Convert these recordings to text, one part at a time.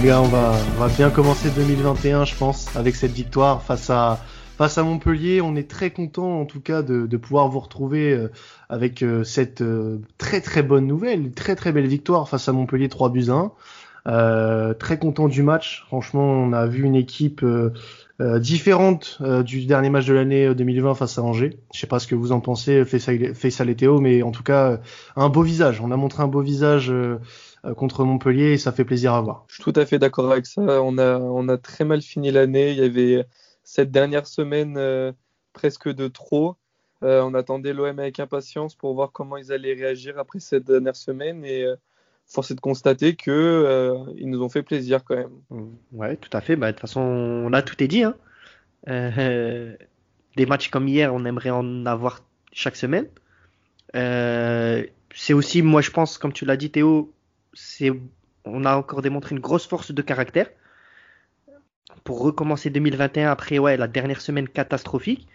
Les gars, on va, on va bien commencer 2021 je pense avec cette victoire face à face à Montpellier. On est très content en tout cas de, de pouvoir vous retrouver euh, avec euh, cette euh, très très bonne nouvelle, très très belle victoire face à Montpellier 3 buts 1. Euh, très content du match. Franchement, on a vu une équipe différente du dernier match de l'année 2020 face à Angers. Je sais pas ce que vous en pensez, Faisal et Théo, mais en tout cas, un beau visage. On a montré un beau visage contre Montpellier et ça fait plaisir à voir. Je suis tout à fait d'accord avec ça. On a, on a très mal fini l'année. Il y avait cette dernière semaine euh, presque de trop. Euh, on attendait l'OM avec impatience pour voir comment ils allaient réagir après cette dernière semaine et force est de constater que ils nous ont fait plaisir quand même. Ouais, tout à fait. Bah, de toute façon, on a tout est dit. Hein. des matchs comme hier, on aimerait en avoir chaque semaine. c'est aussi, moi je pense, comme tu l'as dit Théo, on a encore démontré une grosse force de caractère pour recommencer 2021 après ouais, la dernière semaine catastrophique.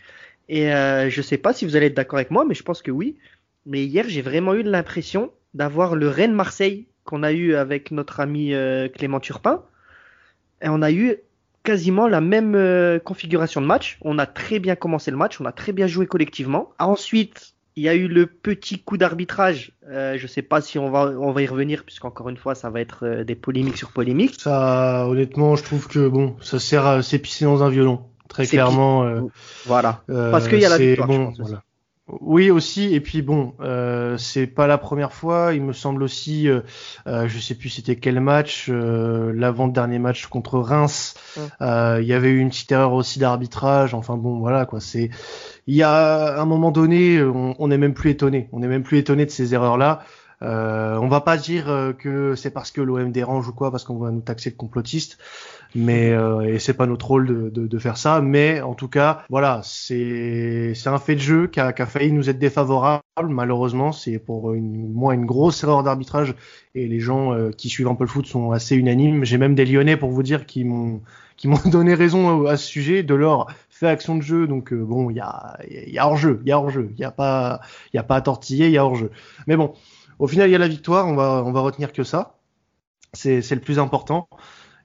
Et euh, je sais pas si vous allez être d'accord avec moi, mais je pense que oui. Mais hier, j'ai vraiment eu l'impression d'avoir le Rennes Marseille qu'on a eu avec notre ami euh, Clément Turpin. Et on a eu quasiment la même euh, configuration de match. On a très bien commencé le match, on a très bien joué collectivement. Ensuite, il y a eu le petit coup d'arbitrage. Euh, je ne sais pas si on va, on va y revenir, puisqu'encore une fois, ça va être euh, des polémiques sur polémiques. Ça, honnêtement, je trouve que bon, ça sert à s'épicer dans un violon. Très clairement. Euh, voilà. Parce qu'il y a la victoire. Bon, voilà. Oui aussi. Et puis bon euh, c'est pas la première fois. Il me semble aussi euh, euh je sais plus c'était quel match euh, l'avant dernier match contre Reims. Euh, il y avait eu une petite erreur aussi d'arbitrage. Enfin bon voilà quoi. C'est il y a un moment donné on, est même plus étonné. On est même plus étonné de ces erreurs là euh, on va pas dire que c'est parce que l'OM dérange ou quoi, parce qu'on va nous taxer de complotiste, mais euh, et c'est pas notre rôle de, de, de, faire ça. Mais en tout cas, voilà, c'est c'est un fait de jeu qui a, qui a, failli nous être défavorable. Malheureusement, c'est pour une, moi une grosse erreur d'arbitrage et les gens euh, qui suivent un peu le foot sont assez unanimes. J'ai même des Lyonnais pour vous dire qui m'ont qui m'ont donné raison à ce sujet. De leur fait action de jeu, donc bon, il y a il y a hors jeu, il y a hors jeu, il y a pas il y a pas à tortiller, il y a hors jeu. Mais bon. Au final, il y a la victoire, on va, on va retenir que ça. C'est le plus important.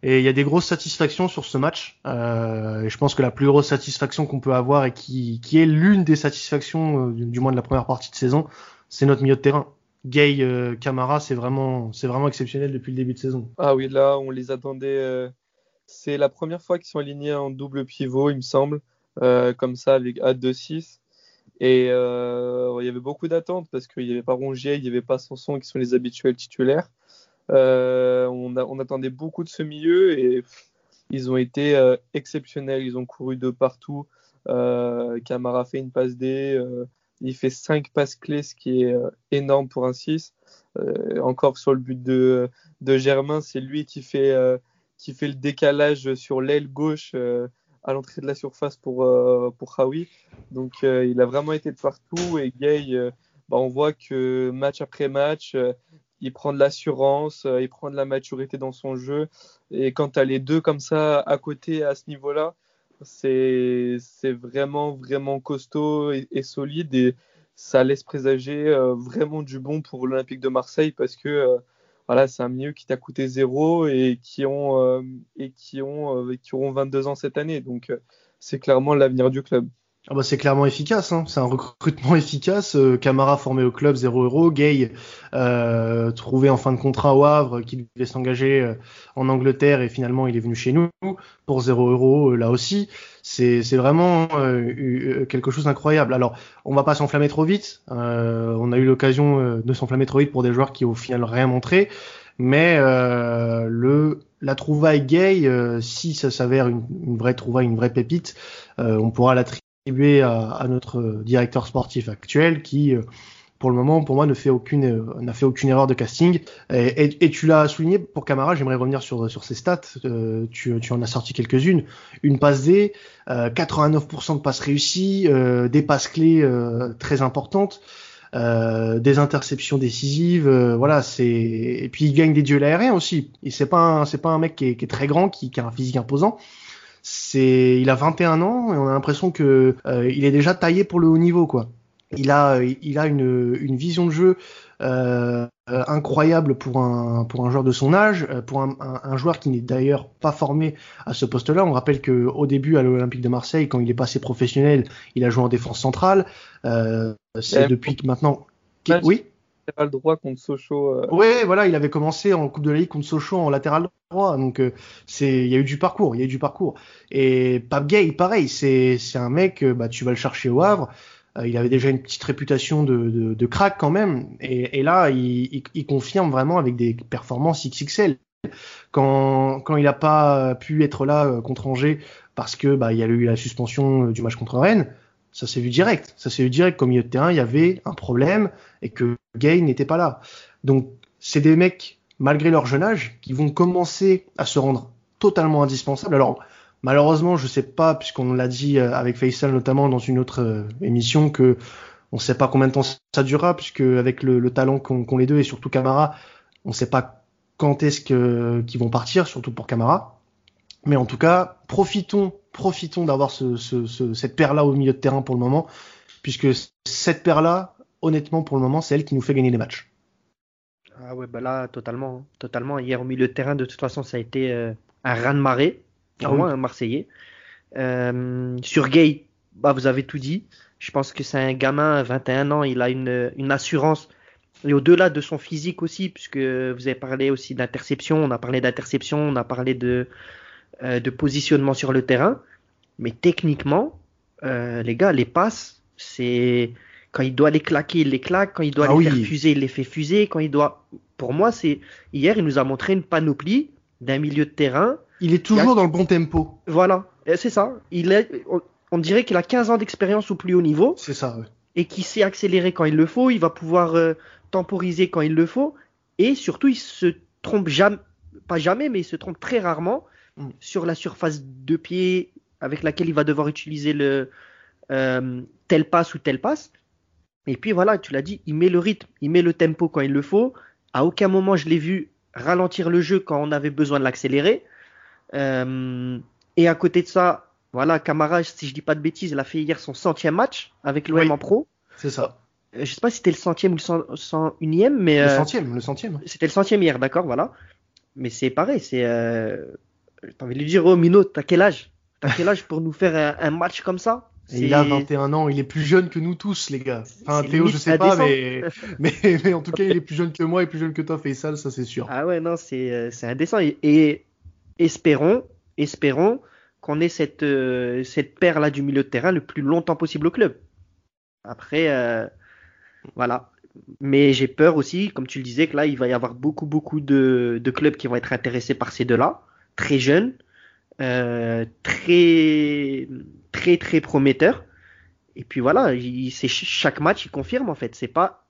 Et il y a des grosses satisfactions sur ce match. Euh, je pense que la plus grosse satisfaction qu'on peut avoir et qui, est l'une des satisfactions, euh, du, moins de la première partie de saison, c'est notre milieu de terrain. Gay euh, Camara, c'est vraiment, c'est vraiment exceptionnel depuis le début de saison. Ah oui, là, on les attendait. C'est la première fois qu'ils sont alignés en double pivot, il me semble, comme ça avec A2-6. Et il y avait beaucoup d'attentes parce qu'il n'y avait pas Rongier, il n'y avait pas Sanson qui sont les habituels titulaires. Euh, on, attendait beaucoup de ce milieu et ils ont été euh, exceptionnels. Ils ont couru de partout. Euh, Camara fait une passe D. Il fait cinq passes clés, ce qui est énorme pour un 6. encore sur le but de, Germain, c'est lui qui fait, le décalage sur l'aile gauche à l'entrée de la surface pour, euh, pour Hawi. Donc il a vraiment été de partout et Gay, bah, on voit que match après match, il prend de l'assurance, il prend de la maturité dans son jeu. Et quand tu as les deux comme ça à côté à ce niveau-là, c'est vraiment, vraiment costaud et, solide. Et ça laisse présager vraiment du bon pour l'Olympique de Marseille parce que voilà, c'est un milieu qui t'a coûté zéro et qui ont euh, et qui ont euh, qui auront 22 ans cette année. Donc euh, c'est clairement l'avenir du club. Ah bah c'est clairement efficace, hein. c'est un recrutement efficace. Euh, Camara formé au club 0 euros, Gay euh, trouvé en fin de contrat au Havre, qui devait s'engager euh, en Angleterre et finalement il est venu chez nous pour 0 euros là aussi. C'est vraiment quelque chose d'incroyable. Alors on va pas s'enflammer trop vite. on a eu l'occasion de s'enflammer trop vite pour des joueurs qui au final rien montré. Mais le la trouvaille gay, si ça s'avère une, une, vraie trouvaille, une vraie pépite, on pourra la à, notre directeur sportif actuel qui euh, pour le moment, pour moi, ne fait aucune, euh, n'a fait aucune erreur de casting. Et, tu l'as souligné pour Camara, j'aimerais revenir sur, sur ses stats. Euh, tu, tu, en as sorti quelques-unes. Une passe D, euh, 89% de passes réussies, euh, des passes clés euh, très importantes, des interceptions décisives. voilà, c'est et puis il gagne des duels aériens aussi. Et c'est pas c'est pas un mec qui est, très grand, qui, a un physique imposant c'est il a 21 ans et on a l'impression que euh, il est déjà taillé pour le haut niveau quoi. il a, il a une, une vision de jeu euh, incroyable pour un, pour un joueur de son âge, euh, pour un, un, joueur qui n'est d'ailleurs pas formé à ce poste-là. On rappelle que au début à l'Olympique de Marseille, quand il est passé professionnel, il a joué en défense centrale. Euh, c'est depuis que maintenant. Oui? Droit contre Sochaux. Euh... Ouais, voilà, il avait commencé en Coupe de la Ligue contre Sochaux en latéral droit, donc euh, c'est, il y a eu du parcours, il y a eu du parcours. Et Pape Gay, pareil, c'est, un mec, bah tu vas le chercher au Havre, euh, il avait déjà une petite réputation de, de, crack quand même. Et, et là, il, confirme vraiment avec des performances XXL. Quand, quand il n'a pas pu être là euh, contre Angers parce que bah, il y a eu la suspension euh, du match contre Rennes, ça s'est vu direct. Ça s'est vu direct comme milieu de terrain, il y avait un problème et que Gay n'était pas là. Donc c'est des mecs, malgré leur jeune âge, qui vont commencer à se rendre totalement indispensables. Alors Malheureusement, je sais pas, puisqu'on l'a dit euh, avec Faisal notamment dans une autre euh, émission, que on sait pas combien de temps ça durera, puisque avec le, talent qu'ont les deux et surtout Camara, on sait pas quand est-ce qu'ils vont partir, surtout pour Camara. Mais en tout cas, profitons, profitons d'avoir ce, ce, cette paire-là au milieu de terrain pour le moment, puisque cette paire-là, honnêtement, pour le moment, c'est elle qui nous fait gagner les matchs. Ah ouais, bah là, totalement, totalement. Hier au milieu de terrain, de toute façon, ça a été euh, un raz de marée ah un Marseillais. Euh, sur Gay, bah, vous avez tout dit. Je pense que c'est un gamin, 21 ans, il a une, une assurance. Et au-delà de son physique aussi, puisque vous avez parlé aussi d'interception, on a parlé d'interception, on a parlé de, euh, de positionnement sur le terrain. Mais techniquement, les gars, les passes, c'est quand il doit les claquer, il les claque. Quand il doit ah les faire fuser, il les fait fuser. Quand il doit, pour moi, c'est hier, il nous a montré une panoplie d'un milieu de terrain il est toujours dans le bon tempo. Voilà, c'est ça. Il est, on, dirait qu'il a 15 ans d'expérience au plus haut niveau. C'est ça, ouais. Et qui sait accélérer quand il le faut. Il va pouvoir euh, temporiser quand il le faut. Et surtout, il se trompe jamais, pas jamais, mais il se trompe très rarement mm. sur la surface de pied avec laquelle il va devoir utiliser le euh, tel passe ou tel passe. Et puis voilà, tu l'as dit, il met le rythme, il met le tempo quand il le faut. À aucun moment je l'ai vu ralentir le jeu quand on avait besoin de l'accélérer. Euh, et à côté de ça, voilà, Camara, si je dis pas de bêtises, il a fait hier son centième match avec l'OM en pro. C'est ça. Euh, je sais pas si c'était le centième ou le cent, unième, mais. Le euh, centième, le centième. C'était le centième hier, d'accord, voilà. Mais c'est pareil, c'est. Euh... T'as envie de lui dire, oh Mino, t'as quel âge? T'as quel âge pour nous faire un, match comme ça? Il a 21 ans, il est plus jeune que nous tous, les gars. Enfin, Théo, je sais pas, mais... mais... mais, en tout cas, il est plus jeune que moi et plus jeune que toi, Faisal, ça c'est sûr. Ah ouais, non, c'est indécent. Et, et espérons, espérons qu'on ait cette, euh, cette paire-là du milieu de terrain le plus longtemps possible au club. Après, euh, voilà. Mais j'ai peur aussi, comme tu le disais, que là, il va y avoir beaucoup, beaucoup de, clubs qui vont être intéressés par ces deux-là, très jeunes, euh, très, très, très prometteurs. Et puis voilà, c'est chaque match, il confirme en fait. C'est pas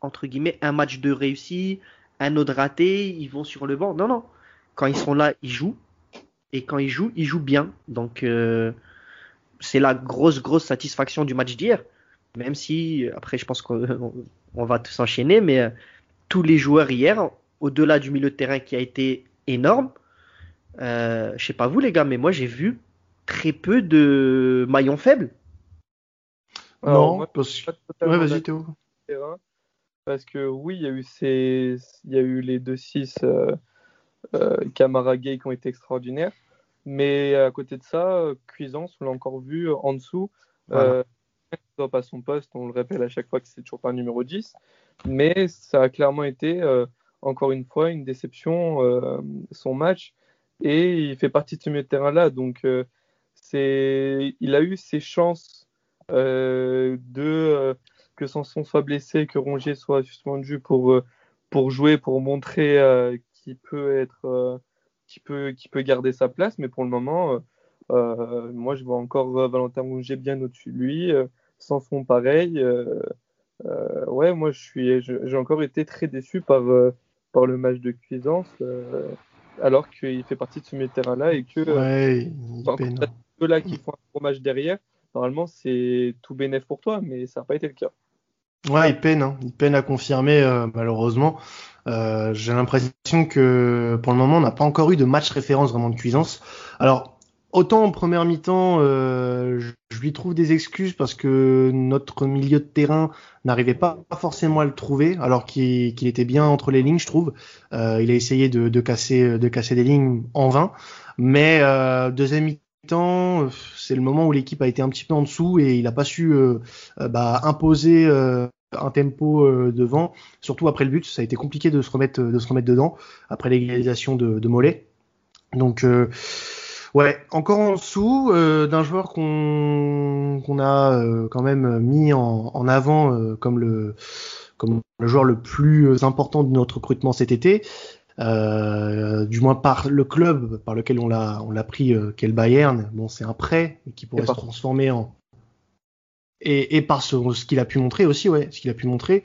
entre guillemets un match de réussi, un autre raté, ils vont sur le banc. Non, non quand ils sont là, ils jouent. Et quand ils jouent, ils jouent bien. Donc, euh, c'est la grosse, grosse satisfaction du match d'hier. Même si, après, je pense qu'on va tous enchaîner, mais euh, tous les joueurs hier, au-delà du milieu de terrain qui a été énorme, euh, je sais pas vous les gars, mais moi j'ai vu très peu de maillons faibles. non, parce que... vas-y Théo. Parce que oui, il y a eu ces, il y a eu les 2-6 euh, euh, Camara Gay qui ont été extraordinaires. Mais à côté de ça, Cuisance, on l'a encore vu en dessous. Euh, pas son poste, on le répète à chaque fois que c'est toujours pas un numéro 10. Mais ça a clairement été, euh, encore une fois, une déception, euh, son match. Et il fait partie de ce milieu de terrain-là. Donc, c'est, il a eu ses chances de que Sanson soit blessé, que Rongier soit suspendu pour, pour jouer, pour montrer qui peut être euh, qui peut qui peut garder sa place. Mais pour le moment euh, euh, moi je vois encore Valentin Rouget bien au-dessus de lui sans fond pareil ouais moi je suis j'ai encore été très déçu par par le match de Cuisance alors qu'il fait partie de ce milieu terrain là et que ouais, ceux là qui font un match derrière normalement c'est tout bénéf pour toi mais ça n'a pas été le cas Ouais, il peine, hein. il peine à confirmer malheureusement. Euh, j'ai l'impression que pour le moment, on n'a pas encore eu de match référence vraiment de Cuisance. Alors, autant en première mi-temps, euh, je lui trouve des excuses parce que notre milieu de terrain n'arrivait pas forcément à le trouver, alors qu'il était bien entre les lignes, je trouve. Euh, il a essayé de, de, casser, de casser des lignes en vain, mais euh, deuxième mi-temps, c'est le moment où l'équipe a été un petit peu en dessous et il n'a pas su euh, bah, imposer un tempo devant, surtout après le but. Ça a été compliqué de se remettre, de se remettre dedans après l'égalisation de, de Mollet. Donc Ouais, encore en dessous euh, d'un joueur qu'on a euh, quand même mis en, en avant euh, comme le comme le joueur le plus important de notre recrutement cet été, du moins par le club par lequel on l'a on l'a pris, qu'est le Bayern. Bon, c'est un prêt qui pourrait se transformer en et, et par ce, ce qu'il a pu montrer aussi, ouais, ce qu'il a pu montrer.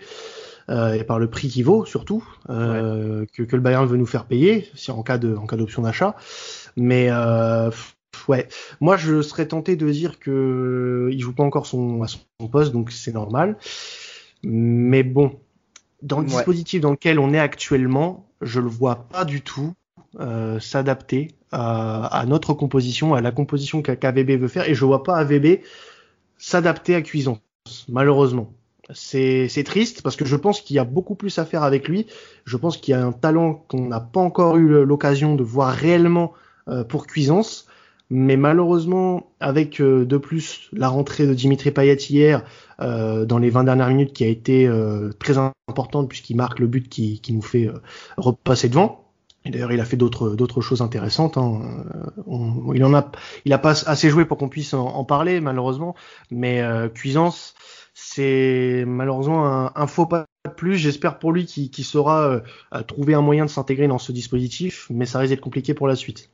Euh, et par le prix qu'il vaut surtout euh, que, que, le Bayern veut nous faire payer si en cas de en cas d'option d'achat mais euh, ouais, moi je serais tenté de dire que il joue pas encore son, à son poste, donc c'est normal. Mais bon, dans le dispositif dans lequel on est actuellement, je le vois pas du tout euh, s'adapter à, notre composition, à la composition qu'AVB veut faire, et je vois pas AVB s'adapter à Cuisance, malheureusement. C'est triste parce que je pense qu'il y a beaucoup plus à faire avec lui. Je pense qu'il y a un talent qu'on n'a pas encore eu l'occasion de voir réellement euh, pour Cuisance. Mais malheureusement, avec euh, de plus la rentrée de Dimitri Payet hier euh, dans les 20 dernières minutes qui a été très importante puisqu'il marque le but qui, qui nous fait repasser devant. Et d'ailleurs, il a fait d'autres choses intéressantes. Hein. il en a, il a pas assez joué pour qu'on puisse en, parler malheureusement. Mais Cuisance, c'est malheureusement un, un, faux pas de plus. J'espère pour lui qu'il saura trouver un moyen de s'intégrer dans ce dispositif, mais ça risque d'être compliqué pour la suite.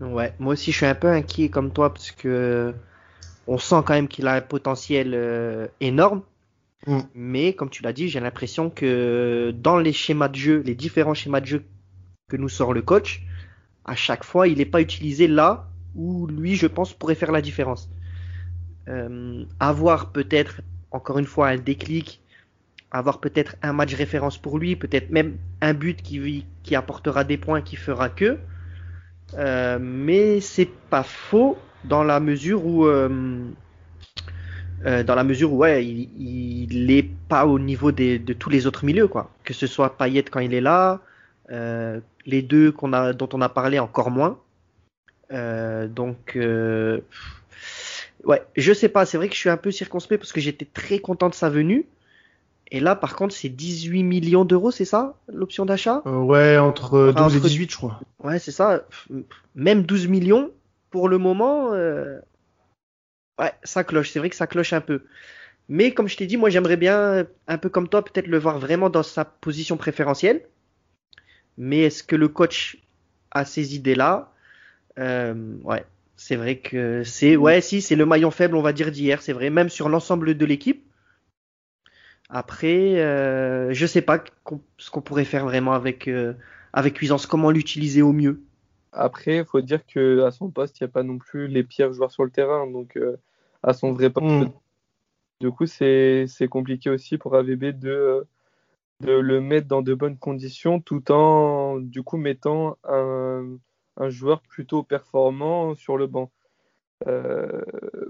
Ouais, moi aussi je suis un peu inquiet comme toi parce que on sent quand même qu'il a un potentiel euh, énorme. Mm. Mais comme tu l'as dit, j'ai l'impression que dans les schémas de jeu, les différents schémas de jeu que nous sort le coach, à chaque fois, il n'est pas utilisé là où lui, je pense, pourrait faire la différence. Euh, avoir peut-être, encore une fois, un déclic, avoir peut-être un match référence pour lui, peut-être même un but qui, qui apportera des points qui fera que, euh, mais c'est pas faux dans la mesure où euh, euh, dans la mesure où ouais, il, il est pas au niveau des, de tous les autres milieux quoi. Que ce soit Payet quand il est là, les deux qu'on a dont on a parlé encore moins. Donc ouais, je sais pas. C'est vrai que je suis un peu circonspect parce que j'étais très content de sa venue. Et là, par contre, c'est 18 millions d'euros, c'est ça, l'option d'achat? Euh, Ouais, entre 12 et 18, je crois. Ouais, c'est ça. Même 12 millions, pour le moment, euh... ouais, ça cloche. C'est vrai que ça cloche un peu. Mais comme je t'ai dit, moi, j'aimerais bien, un peu comme toi, peut-être le voir vraiment dans sa position préférentielle. Mais est-ce que le coach a ces idées-là? Euh, Ouais, c'est vrai que c'est, ouais, si, c'est le maillon faible, on va dire, d'hier. C'est vrai, même sur l'ensemble de l'équipe. Après, euh, je sais pas ce qu'on pourrait faire vraiment avec euh, avec Cuisance, comment l'utiliser au mieux? Après, il faut dire que à son poste, il n'y a pas non plus les pires joueurs sur le terrain, donc euh, à son vrai poste. Mm. Du coup, c'est compliqué aussi pour AVB de de le mettre dans de bonnes conditions, tout en du coup mettant un, un joueur plutôt performant sur le banc. Euh,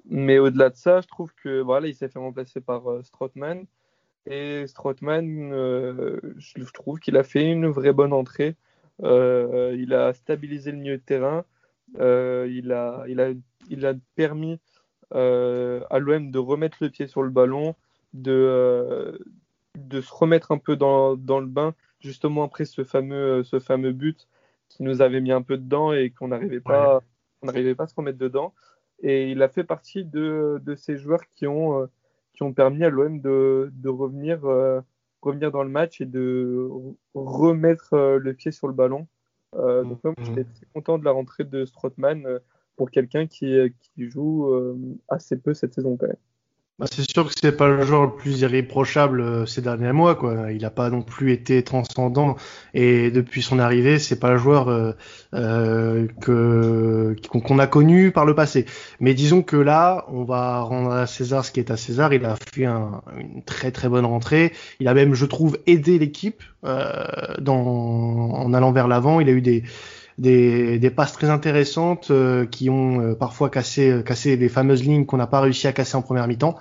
mais au-delà de ça, je trouve que voilà, il s'est fait remplacer par euh, Strootman. Et Strootman, euh, je trouve qu'il a fait une vraie bonne entrée. Euh, il a stabilisé le milieu de terrain. Euh, il, a, il, a, il a permis à l'OM de remettre le pied sur le ballon, de, de se remettre un peu dans, dans, le bain, justement après ce fameux, ce fameux but qui nous avait mis un peu dedans et qu'on n'arrivait pas, on n'arrivait pas à se remettre dedans. Et il a fait partie de, de ces joueurs qui ont qui ont permis à l'OM de, de revenir, euh, revenir dans le match et de remettre euh, le pied sur le ballon. Euh, donc, moi, j'étais très content de la rentrée de Strootman pour quelqu'un qui, qui joue assez peu cette saison quand même. Bah, c'est sûr que c'est pas le joueur le plus irréprochable euh, ces derniers mois, quoi. Il n'a pas non plus été transcendant et depuis son arrivée, c'est pas le joueur euh, euh qu'on a connu par le passé. Mais disons que là, on va rendre à César ce qui est à César. Il a fait un, une très très bonne rentrée. Il a même, je trouve, aidé l'équipe en allant vers l'avant. Il a eu des des, des passes très intéressantes euh, qui ont parfois cassé, cassé les fameuses lignes qu'on n'a pas réussi à casser en première mi-temps.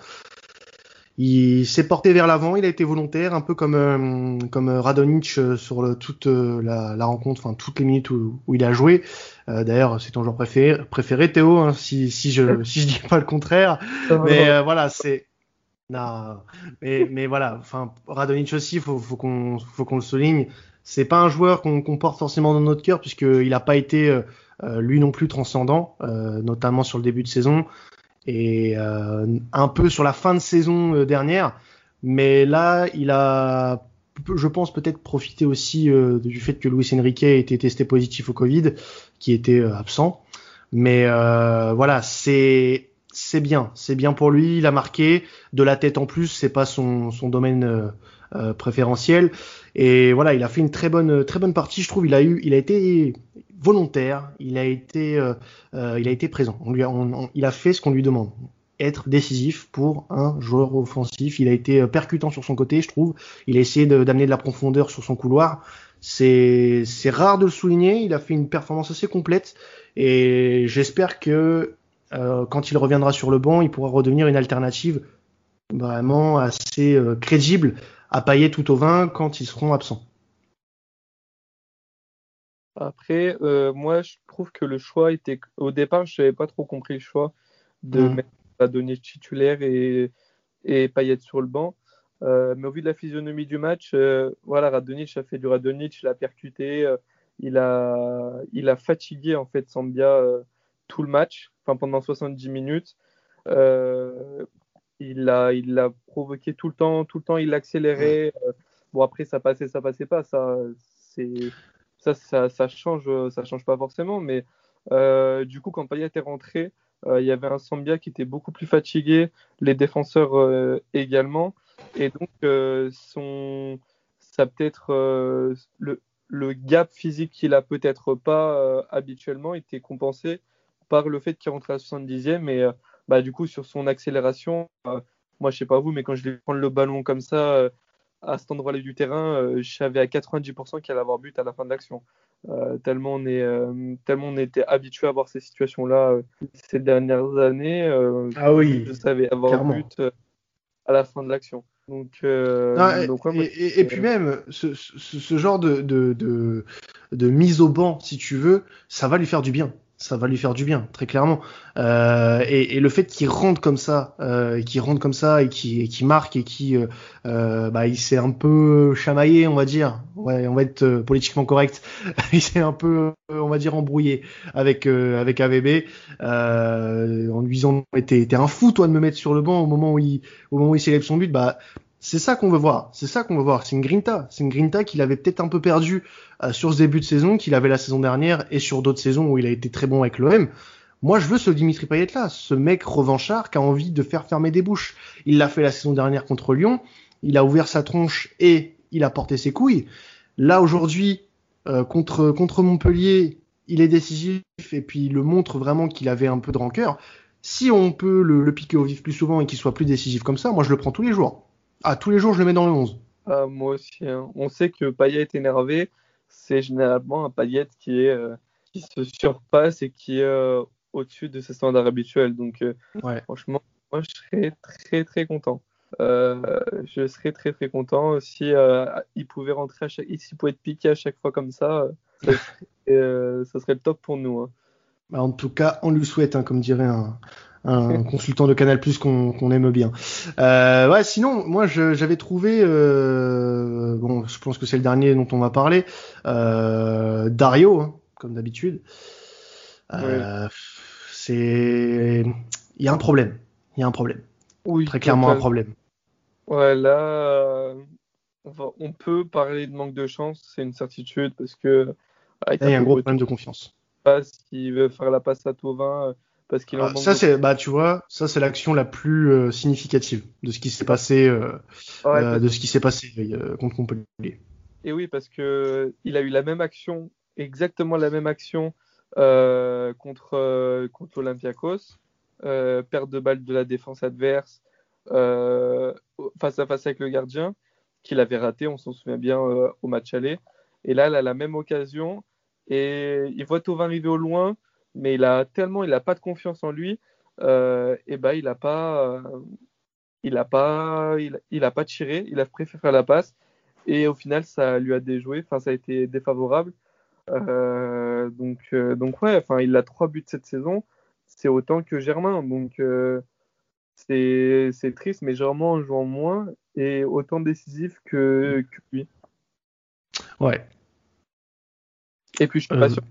Il s'est porté vers l'avant, il a été volontaire, un peu comme comme Radonic sur le, toute la, la, rencontre, enfin toutes les minutes où, où il a joué. D'ailleurs, c'est ton joueur préféré, préféré Théo, hein, si, si je si je dis pas le contraire. Mais voilà, c'est non, mais, mais voilà, enfin, Radonic aussi, faut, faut qu'on faut qu'on le souligne. C'est pas un joueur qu'on porte forcément dans notre cœur, puisqu'il n'a pas été euh, euh, lui non plus transcendant, euh, notamment sur le début de saison et un peu sur la fin de saison dernière. Mais là, il a, je pense, peut-être profité aussi du fait que Luis Enrique ait été testé positif au Covid, qui était absent. Mais voilà, c'est c'est bien, c'est bien pour lui. Il a marqué de la tête en plus, c'est pas son, domaine euh, euh, préférentiel. Et voilà, il a fait une très bonne, très bonne partie. Je trouve, il a eu, il a été volontaire, il a été, euh, il a été présent. Il a fait ce qu'on lui demande, être décisif pour un joueur offensif. Il a été percutant sur son côté, je trouve. Il a essayé d'amener de, la profondeur sur son couloir. C'est rare de le souligner. Il a fait une performance assez complète et j'espère que euh, quand il reviendra sur le banc, il pourra redevenir une alternative vraiment assez euh, crédible à pailler tout au vin quand ils seront absents. Après, euh, moi, je trouve que le choix était. Au départ, je n'avais pas trop compris le choix de mmh. mettre titulaire et, et Payet sur le banc. mais au vu de la physionomie du match, voilà, Radonjic a fait du Radonjic, il a percuté, il, a, il a fatigué en fait Sambia tout le match, enfin pendant 70 minutes. Euh, il l'a il l'a provoqué tout le temps, tout le temps il l'accélérait. Euh, bon après ça passait, ça passait pas, ça c'est ça, ça, ça change, ça change pas forcément, mais euh, du coup quand Payet est rentré, il y avait un Sambia qui était beaucoup plus fatigué, les défenseurs également, et donc son ça peut-être le le gap physique qu'il a peut-être pas habituellement était compensé par le fait qu'il rentre à la 70e. Et euh, bah, du coup, sur son accélération, euh, moi, je sais pas vous, mais quand je vais prendre le ballon comme ça euh, à cet endroit-là du terrain, je savais à 90% qu'il allait avoir but à la fin de l'action. tellement, on est, tellement on était habitué à voir ces situations-là ces dernières années. ah oui. Je savais avoir but à la fin de l'action. Donc, et, puis même, ce, ce, genre de, de, de, de, mise au banc, si tu veux, ça va lui faire du bien ça va lui faire du bien, très clairement. Euh, et, et, le fait qu'il rentre comme ça, euh, qu'il rentre comme ça et qui marque et qui, euh, euh, bah, il s'est un peu chamaillé, on va dire. Ouais, on va être euh, politiquement correct. il s'est un peu, on va dire, embrouillé avec avec AVB en lui disant, t'es un fou toi de me mettre sur le banc au moment où il, au moment où il célèbre son but. Bah, c'est ça qu'on veut voir. C'est ça qu'on veut voir. C'est une grinta. C'est une grinta qu'il avait peut-être un peu perdu euh, sur ce début de saison, qu'il avait la saison dernière et sur d'autres saisons où il a été très bon avec l'OM. Moi, je veux ce Dimitri Payet là, ce mec revanchard qui a envie de faire fermer des bouches. Il l'a fait la saison dernière contre Lyon. Il a ouvert sa tronche et il a porté ses couilles. Là aujourd'hui, euh, contre contre Montpellier, il est décisif et puis il le montre vraiment qu'il avait un peu de rancœur. Si on peut le, le piquer au vif plus souvent et qu'il soit plus décisif comme ça, moi je le prends tous les jours. Ah, tous les jours, je le mets dans le 11. Ah, moi aussi. Hein. On sait que Payet est énervé. C'est généralement un Payet qui, est, euh, qui se surpasse et qui est euh, au-dessus de ses standards habituels. Donc, euh, franchement, moi, je serais très, très content. je serais très, très content si il pouvait rentrer à chaque... s'il pouvait être piqué à chaque fois comme ça. ça, serait, ça serait le top pour nous. Hein. Bah, en tout cas, on lui souhaite, hein, comme dirait un, un consultant de Canal Plus qu'on aime bien. Euh, ouais, sinon, moi j'avais trouvé, euh, bon, je pense que c'est le dernier dont on va parler, euh, Dario, hein, comme d'habitude. C'est, il y a un problème, il y a un problème. Oui, très clairement un problème. Ouais, là, on, peut parler de manque de chance, c'est une certitude parce que. il y a un gros problème de confiance. Pas s'il veut faire la passe à Tovin parce qu'il ah, ça c'est bah tu vois ça c'est l'action la plus euh, significative de ce qui s'est passé euh, euh, de ce qui s'est passé contre Montpellier. Et oui parce que il a eu la même action exactement la même action contre contre Olympiakos perte de balle de la défense adverse face à face avec le gardien qu'il avait raté on s'en souvient bien au match aller et là elle a la même occasion et il voit Tovin arriver au loin, mais il a tellement, il a pas de confiance en lui, et ben il a pas, il a pas, il, a pas tiré, il a préféré faire la passe, et au final ça lui a déjoué, enfin ça a été défavorable. donc, donc ouais, enfin il a trois buts cette saison, c'est autant que Germain, donc c'est triste, mais Germain en jouant moins et autant décisif que, lui. Ouais. Et puis je suis pas euh. sûr.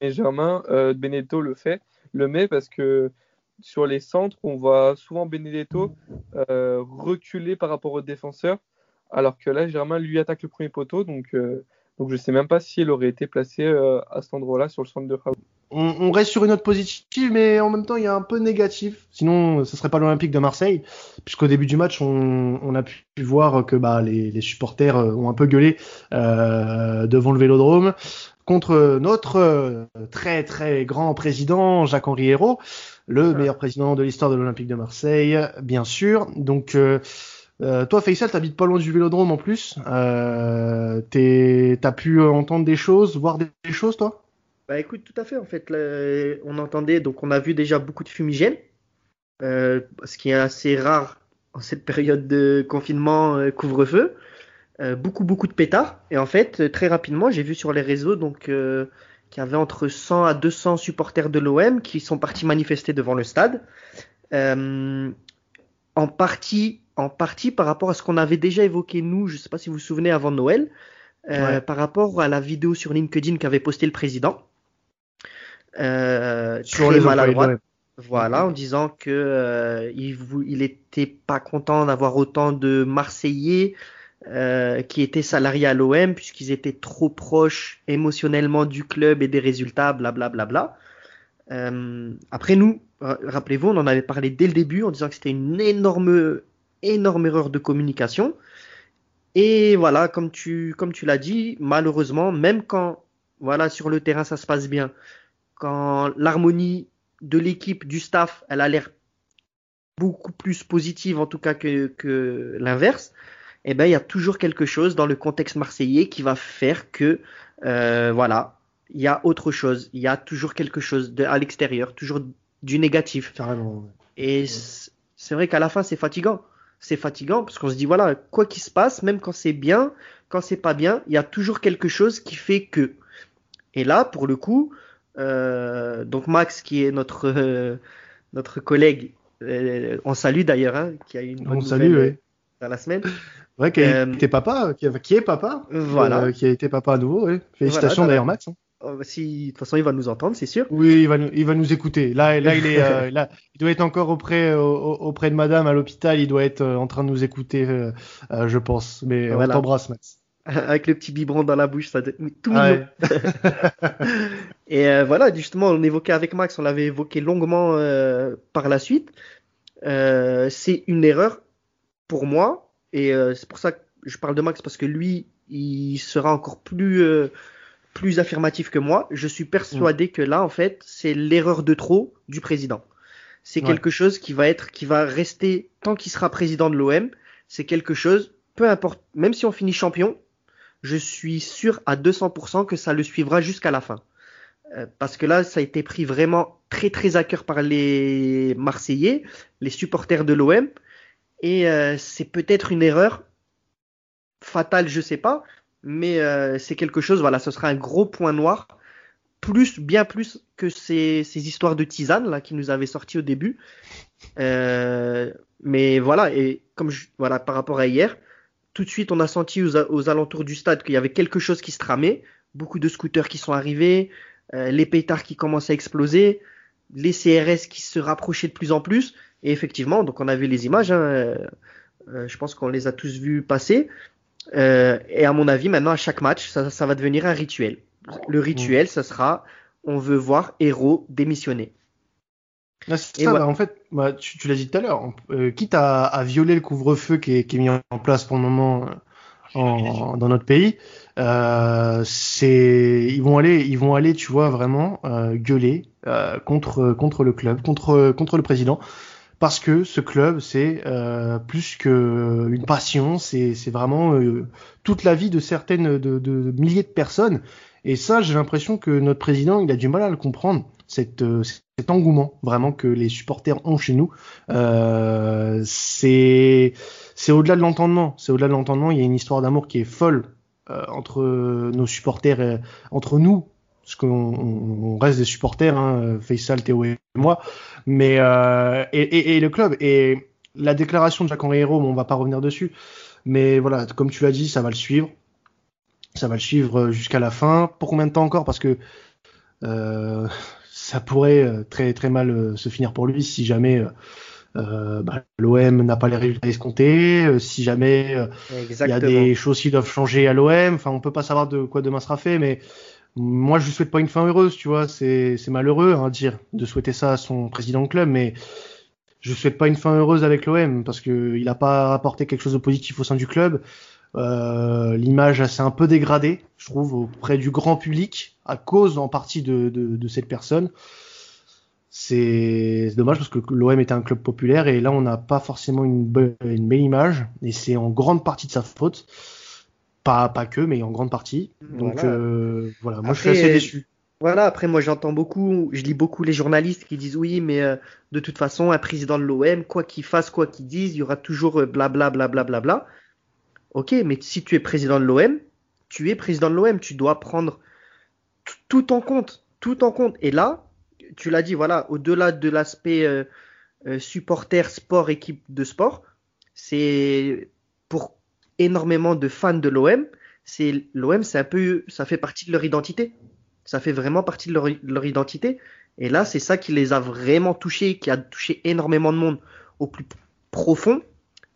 Et Germain, euh, Benedetto le fait, le met parce que sur les centres, on voit souvent Benedetto euh, reculer par rapport au défenseur, alors que là, Germain lui attaque le premier poteau, donc, donc je sais même pas s'il aurait été placé à cet endroit-là sur le centre de Raoult on, reste sur une note positive, mais en même temps, il y a un peu négatif. Sinon, ce serait pas l'Olympique de Marseille, puisqu'au début du match, on, a pu voir que bah, les, supporters euh, ont un peu gueulé euh, devant le Vélodrome contre notre euh, très très grand président Jacques-Henri Hérault, le meilleur président de l'histoire de l'Olympique de Marseille, bien sûr. Donc toi, Faisal, t'habites pas loin du Vélodrome en plus. Euh, T'as pu entendre des choses, voir des choses, toi? Bah écoute, tout à fait. En fait, on entendait, donc on a vu déjà beaucoup de fumigènes, euh, ce qui est assez rare en cette période de confinement, euh, couvre-feu. Euh, beaucoup, beaucoup de pétards. Et en fait, très rapidement, j'ai vu sur les réseaux donc qu'il y avait entre 100 à 200 supporters de l'OM qui sont partis manifester devant le stade. en partie, en partie par rapport à ce qu'on avait déjà évoqué nous, je ne sais pas si vous vous souvenez avant Noël, par rapport à la vidéo sur LinkedIn qu'avait posté le président. Euh, sur les maladroit. Voilà, en disant que euh, il, il était pas content d'avoir autant de Marseillais euh, qui étaient salariés à l'OM puisqu'ils étaient trop proches émotionnellement du club et des résultats, blablabla. Bla, bla, bla. après nous, rappelez-vous, on en avait parlé dès le début en disant que c'était une énorme, énorme erreur de communication. Et voilà, comme tu, comme tu l'as dit, malheureusement, même quand voilà sur le terrain ça se passe bien, quand l'harmonie de l'équipe, du staff, elle a l'air beaucoup plus positive en tout cas que, l'inverse, eh ben il y a toujours quelque chose dans le contexte marseillais qui va faire que euh, voilà, il y a autre chose, il y a toujours quelque chose de, à l'extérieur, toujours du négatif. Et c'est vrai qu'à la fin c'est fatigant. C'est fatigant parce qu'on se dit voilà, quoi qu'il se passe, même quand c'est bien, quand c'est pas bien, il y a toujours quelque chose qui fait que. Et là, pour le coup, donc Max, qui est notre euh, notre collègue, euh, on salue d'ailleurs, hein, qui a une bonne on salue, oui. dans la semaine. Ouais, qui, a été papa, qui, est papa, voilà, qui a été papa à nouveau. Ouais. Félicitations d'ailleurs Max. Hein. Oh, bah, si, de toute façon, il va nous entendre, c'est sûr. Oui, il va nous, il va nous écouter. Là, là, il est, là, il doit être encore auprès, auprès de Madame à l'hôpital. Il doit être en train de nous écouter, je pense. Mais voilà. on t'embrasse, Max. avec le petit biberon dans la bouche, ça tout mignon. et euh, voilà, justement, on évoquait avec Max, on l'avait évoqué longuement euh, par la suite. Euh, c'est une erreur pour moi, et c'est pour ça que je parle de Max parce que lui, il sera encore plus plus affirmatif que moi. Je suis persuadé mm. que là, en fait, c'est l'erreur de trop du président. C'est quelque chose qui va être, qui va rester tant qu'il sera président de l'OM. C'est quelque chose, peu importe, même si on finit champion, je suis sûr à 200% que ça le suivra jusqu'à la fin. Euh, parce que là, ça a été pris vraiment très très à cœur par les Marseillais, les supporters de l'OM, et euh, c'est peut-être une erreur fatale, je sais pas, mais euh, c'est quelque chose. Voilà, ce sera un gros point noir, plus bien plus que ces, histoires de tisane là qui nous avaient sorti au début. mais voilà, et comme voilà par rapport à hier, tout de suite, on a senti aux, alentours du stade qu'il y avait quelque chose qui se tramait. Beaucoup de scooters qui sont arrivés, euh, les pétards qui commencent à exploser, les CRS qui se rapprochaient de plus en plus. Et effectivement, donc on a vu les images. Hein, euh, euh, je pense qu'on les a tous vus passer. et à mon avis, maintenant, à chaque match, ça, va devenir un rituel. Le rituel, ça sera on veut voir héros démissionner. Ah, ça, bah, en fait, bah, tu, l'as dit tout à l'heure, euh, quitte à, violer le couvre-feu qui est, mis en place pour le moment euh, dans notre pays, euh, c'est ils vont aller, ils vont aller, tu vois, vraiment gueuler contre contre le club, contre contre le président, parce que ce club c'est plus que une passion, c'est c'est vraiment toute la vie de certaines de, de milliers de personnes. Et ça, j'ai l'impression que notre président, il a du mal à le comprendre, cette, euh, cet engouement vraiment que les supporters ont chez nous. Euh, c'est au-delà de l'entendement. C'est au-delà de l'entendement. Il y a une histoire d'amour qui est folle euh, entre nos supporters, et, entre nous, parce qu'on on reste des supporters, hein, Faisal, Théo et moi, mais euh, et, le club. Et la déclaration de Jacques-Henri Hérault, on va pas revenir dessus, mais voilà, comme tu l'as dit, ça va le suivre. Ça va le suivre jusqu'à la fin. Pour combien de temps encore? Parce que ça pourrait euh, très très mal euh, se finir pour lui si jamais euh, bah, l'OM n'a pas les résultats escomptés, si jamais il y a des choses qui doivent changer à l'OM. Enfin, on peut pas savoir de quoi demain sera fait, mais moi je lui souhaite pas une fin heureuse, tu vois. C'est malheureux hein, dire de souhaiter ça à son président de club, mais je souhaite pas une fin heureuse avec l'OM parce que il a pas apporté quelque chose de positif au sein du club. Euh, L'image s'est un peu dégradée, je trouve, auprès du grand public, à cause en partie de, de, de cette personne. C'est dommage parce que l'OM était un club populaire et là on n'a pas forcément une, be une belle image et c'est en grande partie de sa faute. Pas, pas que, mais en grande partie. Donc voilà, euh, voilà. moi après, je suis assez déçu. Voilà, après moi j'entends beaucoup, je lis beaucoup les journalistes qui disent oui, mais euh, de toute façon, un président de l'OM, quoi qu'il fasse, quoi qu'il dise, il y aura toujours blablabla. Bla, bla, bla, bla, Ok, mais si tu es président de l'OM, tu es président de l'OM, tu dois prendre tout en compte, tout en compte. Et là, tu l'as dit, voilà, au-delà de l'aspect euh, euh, supporter, sport, équipe de sport, c'est pour énormément de fans de l'OM, c'est l'OM, c'est un peu, ça fait partie de leur identité. Ça fait vraiment partie de leur, de leur identité. Et là, c'est ça qui les a vraiment touchés, qui a touché énormément de monde au plus profond.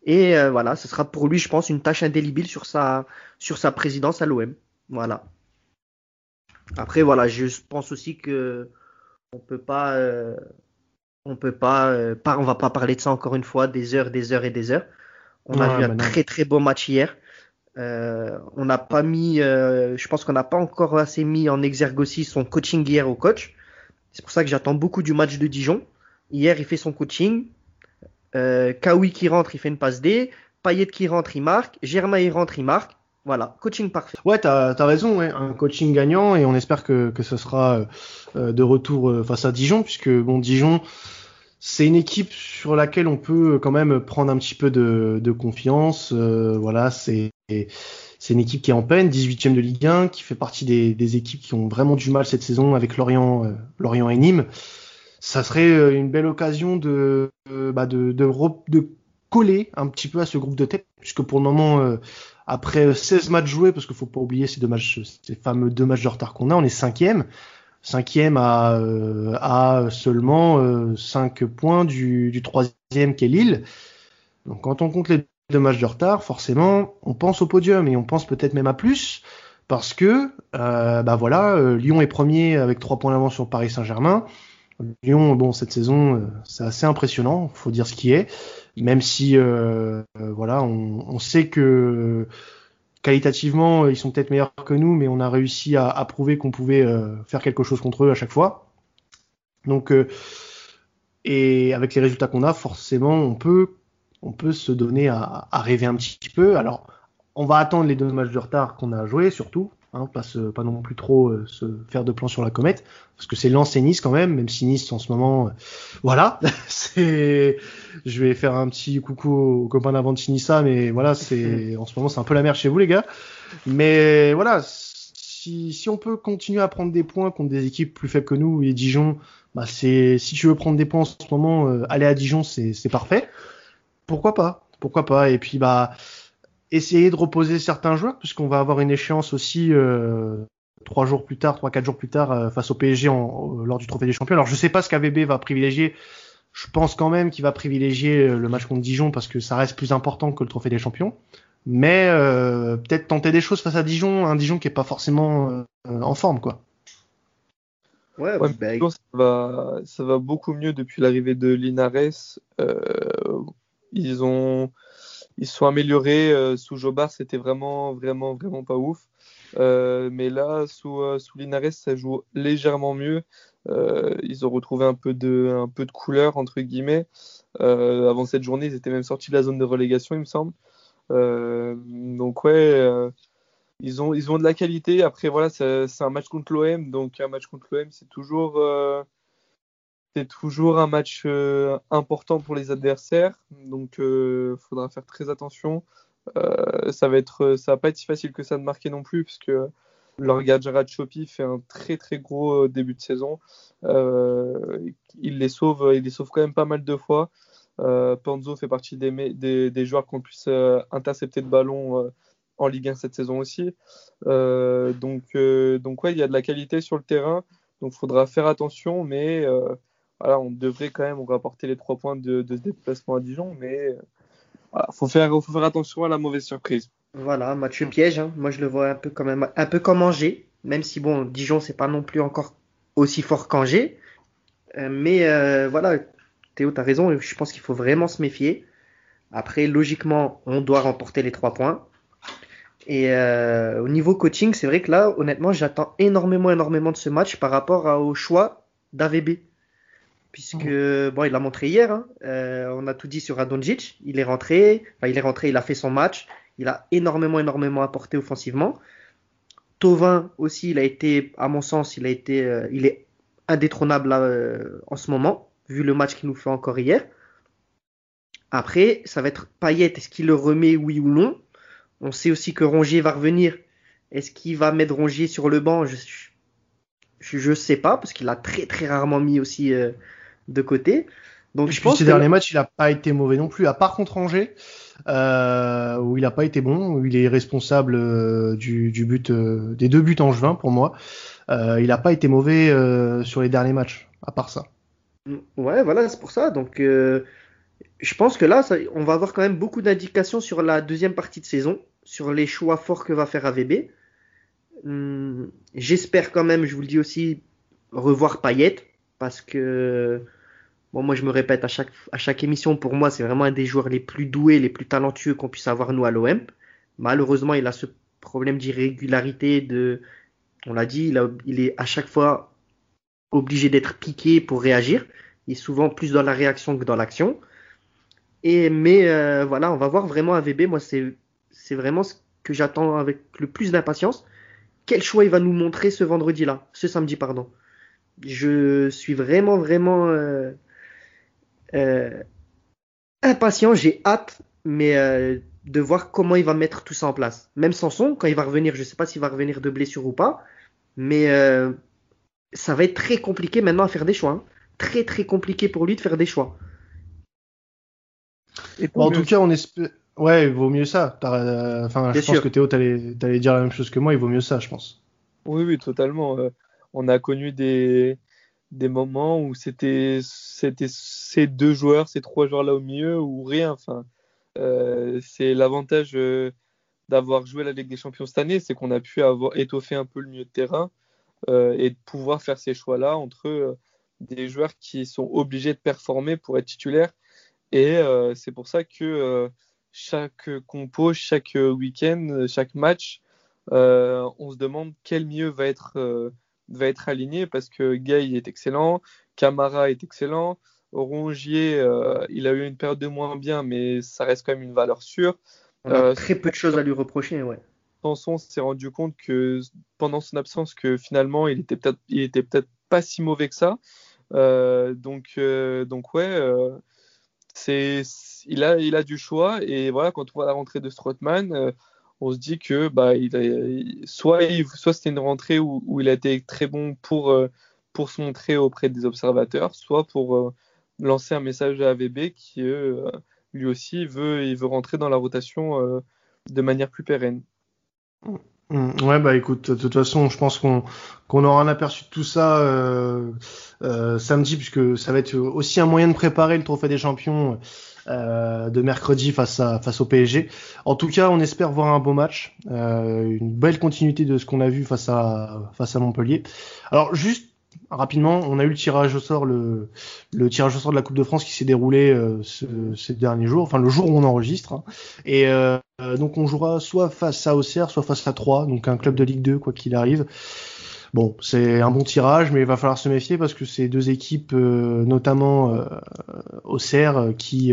Et euh, voilà, ce sera pour lui, je pense, une tâche indélébile sur sa, sur sa présidence à l'OM. Voilà. Après, voilà, je pense aussi que on peut pas, euh, on peut pas, euh, pas, on va pas parler de ça encore une fois, des heures, des heures et des heures. On a vu un très très beau match hier. Euh, on n'a pas mis, euh, je pense qu'on n'a pas encore assez mis en exergue aussi son coaching hier au coach. C'est pour ça que j'attends beaucoup du match de Dijon. Hier, il fait son coaching. Euh, qui rentre, il fait une passe D. Payet qui rentre, il marque. Germain il rentre, il marque. Voilà, coaching parfait. Ouais, t'as as raison, ouais. un coaching gagnant et on espère que, que ce sera euh, de retour euh, face à Dijon, puisque bon, Dijon, c'est une équipe sur laquelle on peut quand même prendre un petit peu de, de confiance. Euh, voilà, c'est c'est une équipe qui est en peine, 18e de Ligue 1, qui fait partie des, des équipes qui ont vraiment du mal cette saison avec Lorient, euh, Lorient et Nîmes. Ça serait une belle occasion de, bah de, de, de, coller un petit peu à ce groupe de tête, puisque pour le moment, après 16 matchs joués, parce qu'il faut pas oublier ces deux matchs, ces fameux deux matchs de retard qu'on a, on est cinquième, cinquième à, euh, à seulement euh, 5 points du, du troisième qui est Lille. Donc quand on compte les deux matchs de retard, forcément, on pense au podium et on pense peut-être même à plus, parce que euh, bah voilà, euh, Lyon est premier avec 3 points d'avance sur Paris Saint-Germain. Lyon, bon, cette saison, euh, c'est assez impressionnant, faut dire ce qui est même si euh, voilà, on, sait que qualitativement ils sont peut-être meilleurs que nous, mais on a réussi à, prouver qu'on pouvait euh, faire quelque chose contre eux à chaque fois. Donc euh, et avec les résultats qu'on a, forcément, on peut on peut se donner à, à, rêver un petit peu. Alors, on va attendre les deux matchs de retard qu'on a joués, surtout, hein, pas, se, pas non plus trop euh, se faire de plans sur la comète, parce que c'est Lens et Nice quand même, même si Nice en ce moment, euh, voilà, c'est, je vais faire un petit coucou aux copains d'avant de Sinissa, mais voilà, c'est en ce moment c'est un peu la merde chez vous les gars, mais voilà, si, si on peut continuer à prendre des points contre des équipes plus faibles que nous et Dijon, bah c'est si tu veux prendre des points en ce moment, euh, aller à Dijon c'est c'est parfait, pourquoi pas, pourquoi pas, et puis bah essayer de reposer certains joueurs puisqu'on va avoir une échéance aussi euh, trois jours plus tard, trois quatre jours plus tard euh, face au PSG en, euh, lors du Trophée des Champions. Alors je sais pas ce qu'AVB va privilégier. Je pense quand même qu'il va privilégier le match contre Dijon parce que ça reste plus important que le Trophée des Champions. Mais euh, peut-être tenter des choses face à Dijon, un Dijon qui est pas forcément en forme quoi. Ouais, ouais bah... ça, va, ça va beaucoup mieux depuis l'arrivée de Linares. ils ont ils se sont améliorés. Euh, sous Jobard, c'était vraiment, vraiment, vraiment pas ouf. Euh, mais là, sous, euh, sous Linares, ça joue légèrement mieux. Euh, ils ont retrouvé un peu de, un peu de couleur, entre guillemets. Euh, avant cette journée, ils étaient même sortis de la zone de relégation, il me semble. donc, ouais, ils ont, ils ont de la qualité. Après, voilà, c'est un match contre l'OM. Donc, un match contre l'OM, c'est toujours, euh, c'est toujours un match euh, important pour les adversaires. Donc, il euh, faudra faire très attention. ça va être, ça va pas être si facile que ça de marquer non plus, puisque leur gardien Chopi fait un très très gros début de saison. il les sauve, il les sauve quand même pas mal de fois. Panzo fait partie des, des, des joueurs qui ont pu intercepter de ballon en Ligue 1 cette saison aussi. Euh, donc, euh, donc ouais, il y a de la qualité sur le terrain, donc faudra faire attention, mais euh, voilà, on devrait quand même rapporter les trois points de, ce déplacement à Dijon, mais faut, faire, faut faire attention à la mauvaise surprise. Voilà, match piège, hein. moi je le vois un peu, comme Angers, même si bon, Dijon c'est pas non plus encore aussi fort qu'Angers, mais voilà, Théo, tu as raison, je pense qu'il faut vraiment se méfier. Après, logiquement, on doit remporter les trois points. Et euh, au niveau coaching, c'est vrai que là, honnêtement, j'attends énormément, énormément de ce match par rapport au choix d'AVB. Puisque, bon, il l'a montré hier, hein. euh, on a tout dit sur Radonjic, il est rentré, il est rentré, il a fait son match, il a énormément, énormément apporté offensivement. Tovin aussi, il a été, à mon sens, il a été, euh, il est indétrônable en ce moment, vu le match qu'il nous fait encore hier. Après, ça va être Payet, est-ce qu'il le remet oui ou non? On sait aussi que Rongier va revenir. Est-ce qu'il va mettre Rongier sur le banc? Je ne sais pas, parce qu'il a très très rarement mis aussi euh, de côté. Donc, je pense ces derniers matchs, il n'a pas été mauvais non plus, à part contre Angers, euh, où il n'a pas été bon, où il est responsable euh, du, but, des deux buts en juin pour moi. il n'a pas été mauvais sur les derniers matchs, à part ça. Ouais, voilà, c'est pour ça. Donc, je pense que là, on va avoir quand même beaucoup d'indications sur la deuxième partie de saison sur les choix forts que va faire AVB. Hum, j'espère quand même, je vous le dis aussi, revoir Payet parce que bon, moi je me répète à chaque, à chaque émission, pour moi c'est vraiment un des joueurs les plus doués, les plus talentueux qu'on puisse avoir nous à l'OM. Malheureusement, il a ce problème d'irrégularité, de, on l'a dit, il, il est à chaque fois obligé d'être piqué pour réagir. Il est souvent plus dans la réaction que dans l'action. Et mais euh, voilà, on va voir vraiment AVB. Moi, c'est c'est vraiment ce que j'attends avec le plus d'impatience. Quel choix il va nous montrer ce vendredi-là, ce samedi, pardon? Je suis vraiment, vraiment euh, euh, impatient. J'ai hâte, mais euh, de voir comment il va mettre tout ça en place. Même Sanson, quand il va revenir, je ne sais pas s'il va revenir de blessure ou pas, mais ça va être très compliqué maintenant à faire des choix. Hein. Très, très compliqué pour lui de faire des choix. en tout cas, on espère. Ouais, il vaut mieux ça. Euh, enfin, je pense que Théo, t'allais allais dire la même chose que moi. Il vaut mieux ça, je pense. Oui, oui, totalement. Euh, on a connu des, des moments où c'était ces deux joueurs, ces trois joueurs-là au milieu, ou rien. Enfin, euh, c'est l'avantage d'avoir joué la Ligue des Champions cette année, c'est qu'on a pu avoir étoffé un peu le milieu de terrain et de pouvoir faire ces choix-là entre des joueurs qui sont obligés de performer pour être titulaires. Et c'est pour ça que chaque compo, chaque week-end, chaque match, euh, on se demande quel mieux va être, euh, va être aligné parce que Gay est excellent, Camara est excellent, Rongier, euh, il a eu une période de moins bien, mais ça reste quand même une valeur sûre. On a très peu de choses à lui reprocher, ouais. Sanson s'est rendu compte que pendant son absence, que finalement, il était peut-être, il était peut-être pas si mauvais que ça. donc, donc ouais, c'est il a, il a du choix. Et voilà, quand on voit la rentrée de Strootman, euh, on se dit que bah, soit, c'était une rentrée où, il a été très bon pour, euh, pour se montrer auprès des observateurs, soit pour euh, lancer un message à AVB qui lui aussi veut, il veut rentrer dans la rotation de manière plus pérenne. Mm, ouais bah écoute de toute façon je pense qu'on aura un aperçu de tout ça euh, euh, samedi puisque ça va être aussi un moyen de préparer le trophée des champions euh, de mercredi face à face au PSG. En tout cas on espère voir un beau match, une belle continuité de ce qu'on a vu face à face à Montpellier. Alors juste rapidement, on a eu le tirage au sort, le, le tirage au sort de la Coupe de France qui s'est déroulé euh, ce, ces derniers jours, enfin le jour où on enregistre. Hein. Et euh, donc on jouera soit face à Auxerre, soit face à Troyes, donc un club de Ligue 2 quoi qu'il arrive. Bon, c'est un bon tirage, mais il va falloir se méfier parce que c'est deux équipes, euh, notamment Auxerre, qui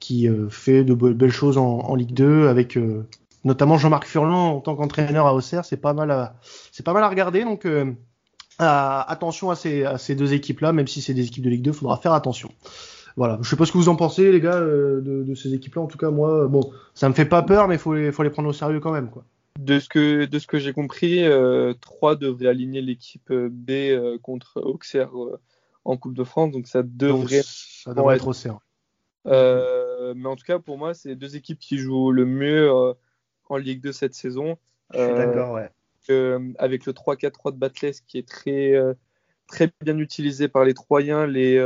qui fait de belles choses en, Ligue 2 avec notamment Jean-Marc Furlan en tant qu'entraîneur à Auxerre, c'est pas mal à, regarder. Donc attention à ces, deux équipes-là, même si c'est des équipes de Ligue 2, faudra faire attention. Voilà, je sais pas ce que vous en pensez, les gars, de, de, ces équipes-là. En tout cas, moi, bon, ça me fait pas peur, mais il faut les, faut les prendre au sérieux quand même, quoi. De ce que, de ce que j'ai compris, euh, 3 devrait aligner l'équipe B contre Auxerre en Coupe de France, donc ça devrait, ça devrait être Auxerre. Euh, mais en tout cas, pour moi, c'est deux équipes qui jouent le mieux euh, en Ligue 2 cette saison. Je suis d'accord, ouais. Euh, avec le 3-4-3 de Batles qui est très, très bien utilisé par les Troyens, les,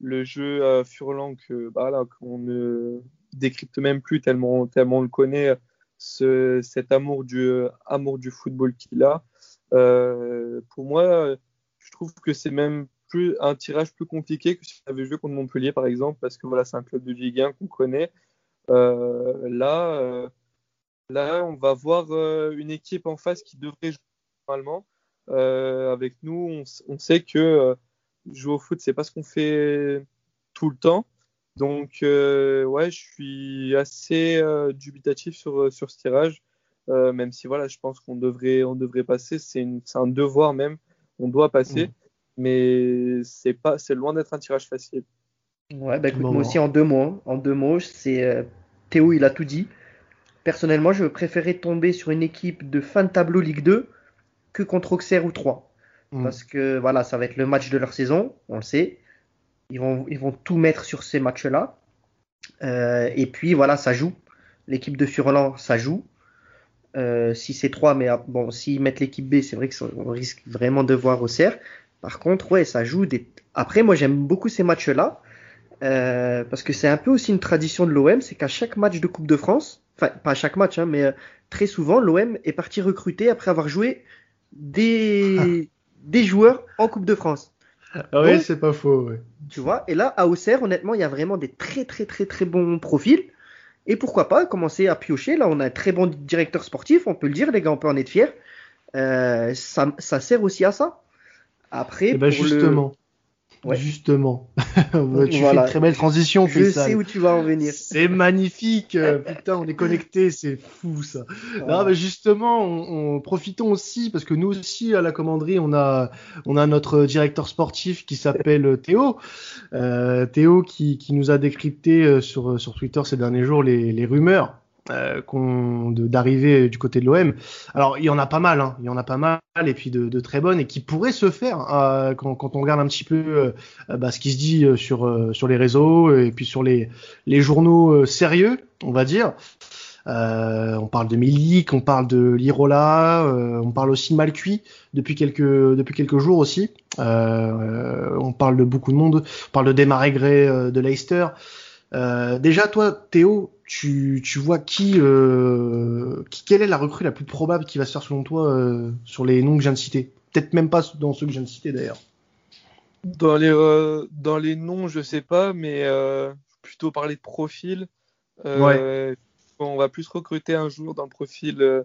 le jeu furlant que bah, qu'on ne décrypte même plus tellement, tellement on le connaît, ce, cet amour du, amour du football qu'il a. pour moi, je trouve que c'est même un tirage plus compliqué que si on avait joué contre Montpellier, par exemple, parce que voilà, c'est un club de Ligue 1 qu'on connaît. Euh, là, euh, là, on va voir euh, une équipe en face qui devrait jouer normalement. avec nous, on, sait que jouer au foot, c'est pas ce qu'on fait tout le temps. Donc, ouais, je suis assez dubitatif sur, sur ce tirage, même si voilà, je pense qu'on devrait, on devrait passer. C'est un devoir même. On doit passer. Mmh mais c'est pas, c'est loin d'être un tirage facile. Ouais, bah écoute, moi aussi en deux mots, hein. en deux mots, c'est euh, Théo, il a tout dit. Personnellement, je préférais tomber sur une équipe de fin de tableau Ligue 2 que contre Auxerre ou 3. Mm. Parce que voilà, ça va être le match de leur saison, on le sait. Ils vont, ils vont tout mettre sur ces matchs-là. Euh, et puis voilà, ça joue. L'équipe de Furlan, ça joue. Euh, si c'est 3, mais ah, bon, s'ils mettent l'équipe B, c'est vrai qu'on risque vraiment de voir Auxerre. Par contre, ouais, ça joue des. Après, moi, j'aime beaucoup ces matchs-là. Euh, parce que c'est un peu aussi une tradition de l'OM, c'est qu'à chaque match de Coupe de France, enfin pas à chaque match, hein, mais très souvent l'OM est parti recruter après avoir joué des, des joueurs en Coupe de France. Ah oui, c'est pas faux. Ouais. Tu vois, et là à Auxerre, honnêtement, il y a vraiment des très très très très bons profils. Et pourquoi pas commencer à piocher Là, on a un très bon directeur sportif, on peut le dire, les gars, on peut en être fiers. Euh, ça, ça sert aussi à ça. Après, eh ben, justement, justement, tu fais une très belle transition. Je sais où tu vas en venir. C'est magnifique, euh, putain, on est connecté, c'est fou ça. Non, mais justement, on, profitons aussi parce que nous aussi à la commanderie, on a, on a notre directeur sportif qui s'appelle Théo, euh, Théo qui, qui nous a décrypté euh, sur sur Twitter ces derniers jours les, les rumeurs euh, d'arriver du côté de l'OM. Alors il y en a pas mal, hein, il y en a pas mal et puis de, de très bonnes et qui pourraient se faire euh, quand, quand, on regarde un petit peu euh, bah, ce qui se dit euh, sur euh, sur les réseaux et puis sur les les journaux sérieux, on va dire. on parle de Milik, on parle de Lirola, on parle aussi de Malcuit depuis quelques depuis quelques jours aussi. on parle de beaucoup de monde, on parle de Desmarais de Leicester. déjà toi Théo, tu, tu vois qui, euh, qui, quelle est la recrue la plus probable qui va se faire selon toi euh, sur les noms que je viens de citer? Peut-être même pas dans ceux que je viens de citer d'ailleurs. Dans les, euh, dans les noms, je sais pas, mais plutôt parler de profil. Ouais. On va plus recruter un joueur dans le profil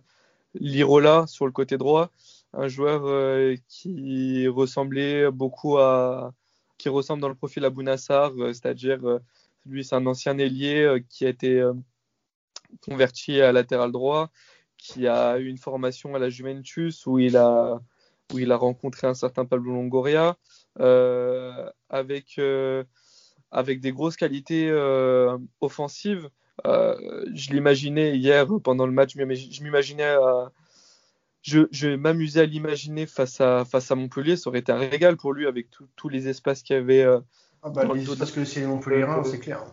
Lirola sur le côté droit, un joueur qui ressemblait beaucoup à, qui ressemble dans le profil à Bounassar, c'est-à-dire lui, c'est un ancien ailier euh, qui a été euh, converti à latéral droit, qui a eu une formation à la Juventus où il a, où il a rencontré un certain Pablo Longoria, euh, avec, avec des grosses qualités offensives. je l'imaginais hier pendant le match, je m'imaginais je m'amusais à l'imaginer face à, face à Montpellier. Ça aurait été un régal pour lui avec tous les espaces qu'il y avait ah bah, parce que c'est Montpellierin, c'est clair.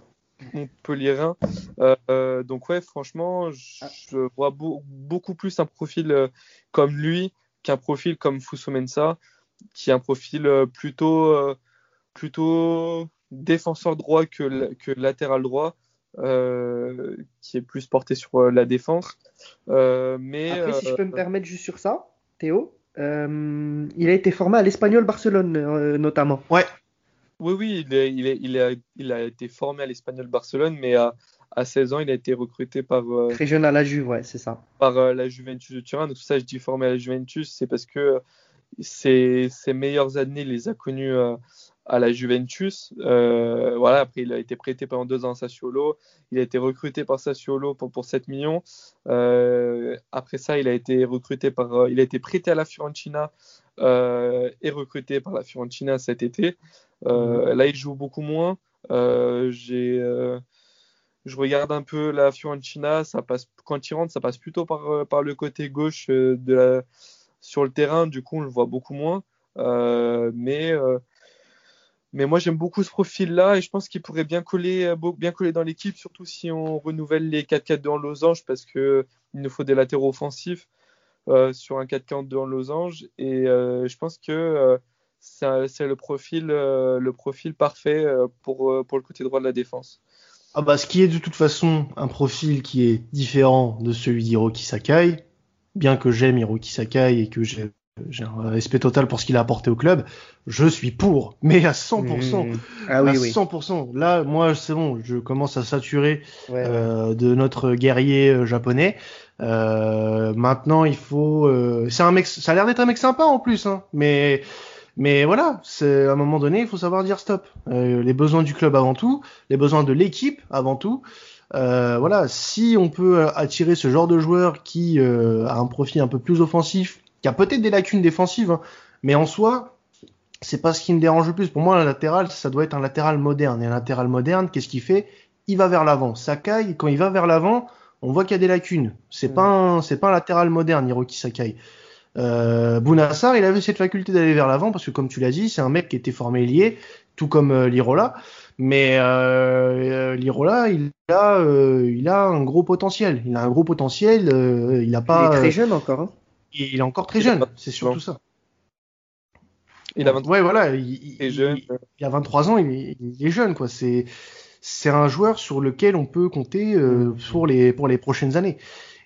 Montpellierin. Euh, donc ouais, franchement, je, vois beaucoup plus un profil euh, comme lui qu'un profil comme Fusomensa, qui est un profil euh, plutôt, plutôt défenseur droit que, que latéral droit. qui est plus porté sur la défense. mais, Après, si je peux me permettre juste sur ça, Théo, il a été formé à l'Espagnol Barcelone notamment. Ouais, oui, oui, il, est, il, est, il, a, il, a, été formé à l'Espagnol Barcelone, mais à, à, 16 ans, il a été recruté par. Euh, Très jeune à la Juve, ouais, c'est ça. Par euh, la Juventus de Turin. Donc, tout ça, je dis formé à la Juventus, c'est parce que ses, ses, meilleures années, il les a connues euh, à la Juventus. Euh, voilà, après, il a été prêté pendant deux ans à Sassuolo. Il a été recruté par Sassuolo pour, pour 7 millions. Après ça, il a été recruté par, il a été prêté à la Fiorentina et recruté par la Fiorentina cet été. Mhm. Là, il joue beaucoup moins. J'ai, je regarde un peu la Fiorentina. Ça passe, quand il rentre, ça passe plutôt par, par le côté gauche de la, sur le terrain. Du coup, on le voit beaucoup moins. mais mais moi, j'aime beaucoup ce profil-là et je pense qu'il pourrait bien coller, euh, bien coller dans l'équipe, surtout si on renouvelle les 4-4-2 en losange, parce qu'il nous faut des latéraux offensifs euh, sur un 4-4-2 en losange. Et euh, je pense que c'est le profil, le profil parfait pour, pour le côté droit de la défense. Ah bah, ce qui est de toute façon un profil qui est différent de celui d'Hiroki Sakai, bien que j'aime Hiroki Sakai et que j'ai j'ai un respect total pour ce qu'il a apporté au club. Je suis pour, mais à 100%. Mmh. Ah oui, à 100%. Là, moi, c'est bon, je commence à saturer euh, de notre guerrier euh, japonais. Euh, maintenant, il faut. Euh, c'est un mec. Ça a l'air d'être un mec sympa en plus, hein. Mais mais voilà, c'est à un moment donné, il faut savoir dire stop. Euh, les besoins du club avant tout, les besoins de l'équipe avant tout. Euh, voilà, si on peut attirer ce genre de joueur qui a un profil un peu plus offensif, qui a peut-être des lacunes défensives, hein. mais en soi, c'est pas ce qui me dérange le plus. Pour moi, un latéral, ça doit être un latéral moderne. Et un latéral moderne, qu'est-ce qu'il fait? Il va vers l'avant. Sakai, quand il va vers l'avant, on voit qu'il y a des lacunes. C'est pas un, c'est pas un latéral moderne, Hiroki Sakai. Euh, Bounassar, il avait cette faculté d'aller vers l'avant parce que, comme tu l'as dit, c'est un mec qui était formé lié, tout comme euh, Lirola. Mais euh, Lirola, il a, il a un gros potentiel. Il a un gros potentiel. il a pas. Il est très jeune encore. Hein il est encore très jeune, c'est surtout ça. Il a 23 ouais, voilà, il, il, jeune. il, a 23 ans, il est, jeune, quoi. C'est, c'est un joueur sur lequel on peut compter euh, pour, les, pour les prochaines années.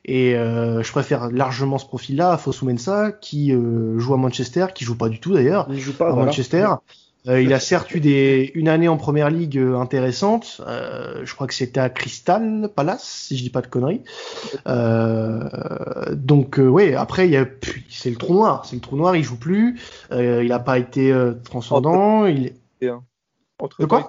Et euh, je préfère largement ce profil-là à Fosu Mensa, qui euh, joue à Manchester, qui joue pas du tout d'ailleurs, il joue pas à Manchester. Euh, il a certes eu des, une année en première ligue euh, intéressante. Euh, je crois que c'était à Crystal Palace, si je dis pas de conneries. Euh, donc ouais, après il a, c'est le trou noir. C'est le trou noir. Il joue plus. il n'a pas été transcendant. Entre, il... entre quoi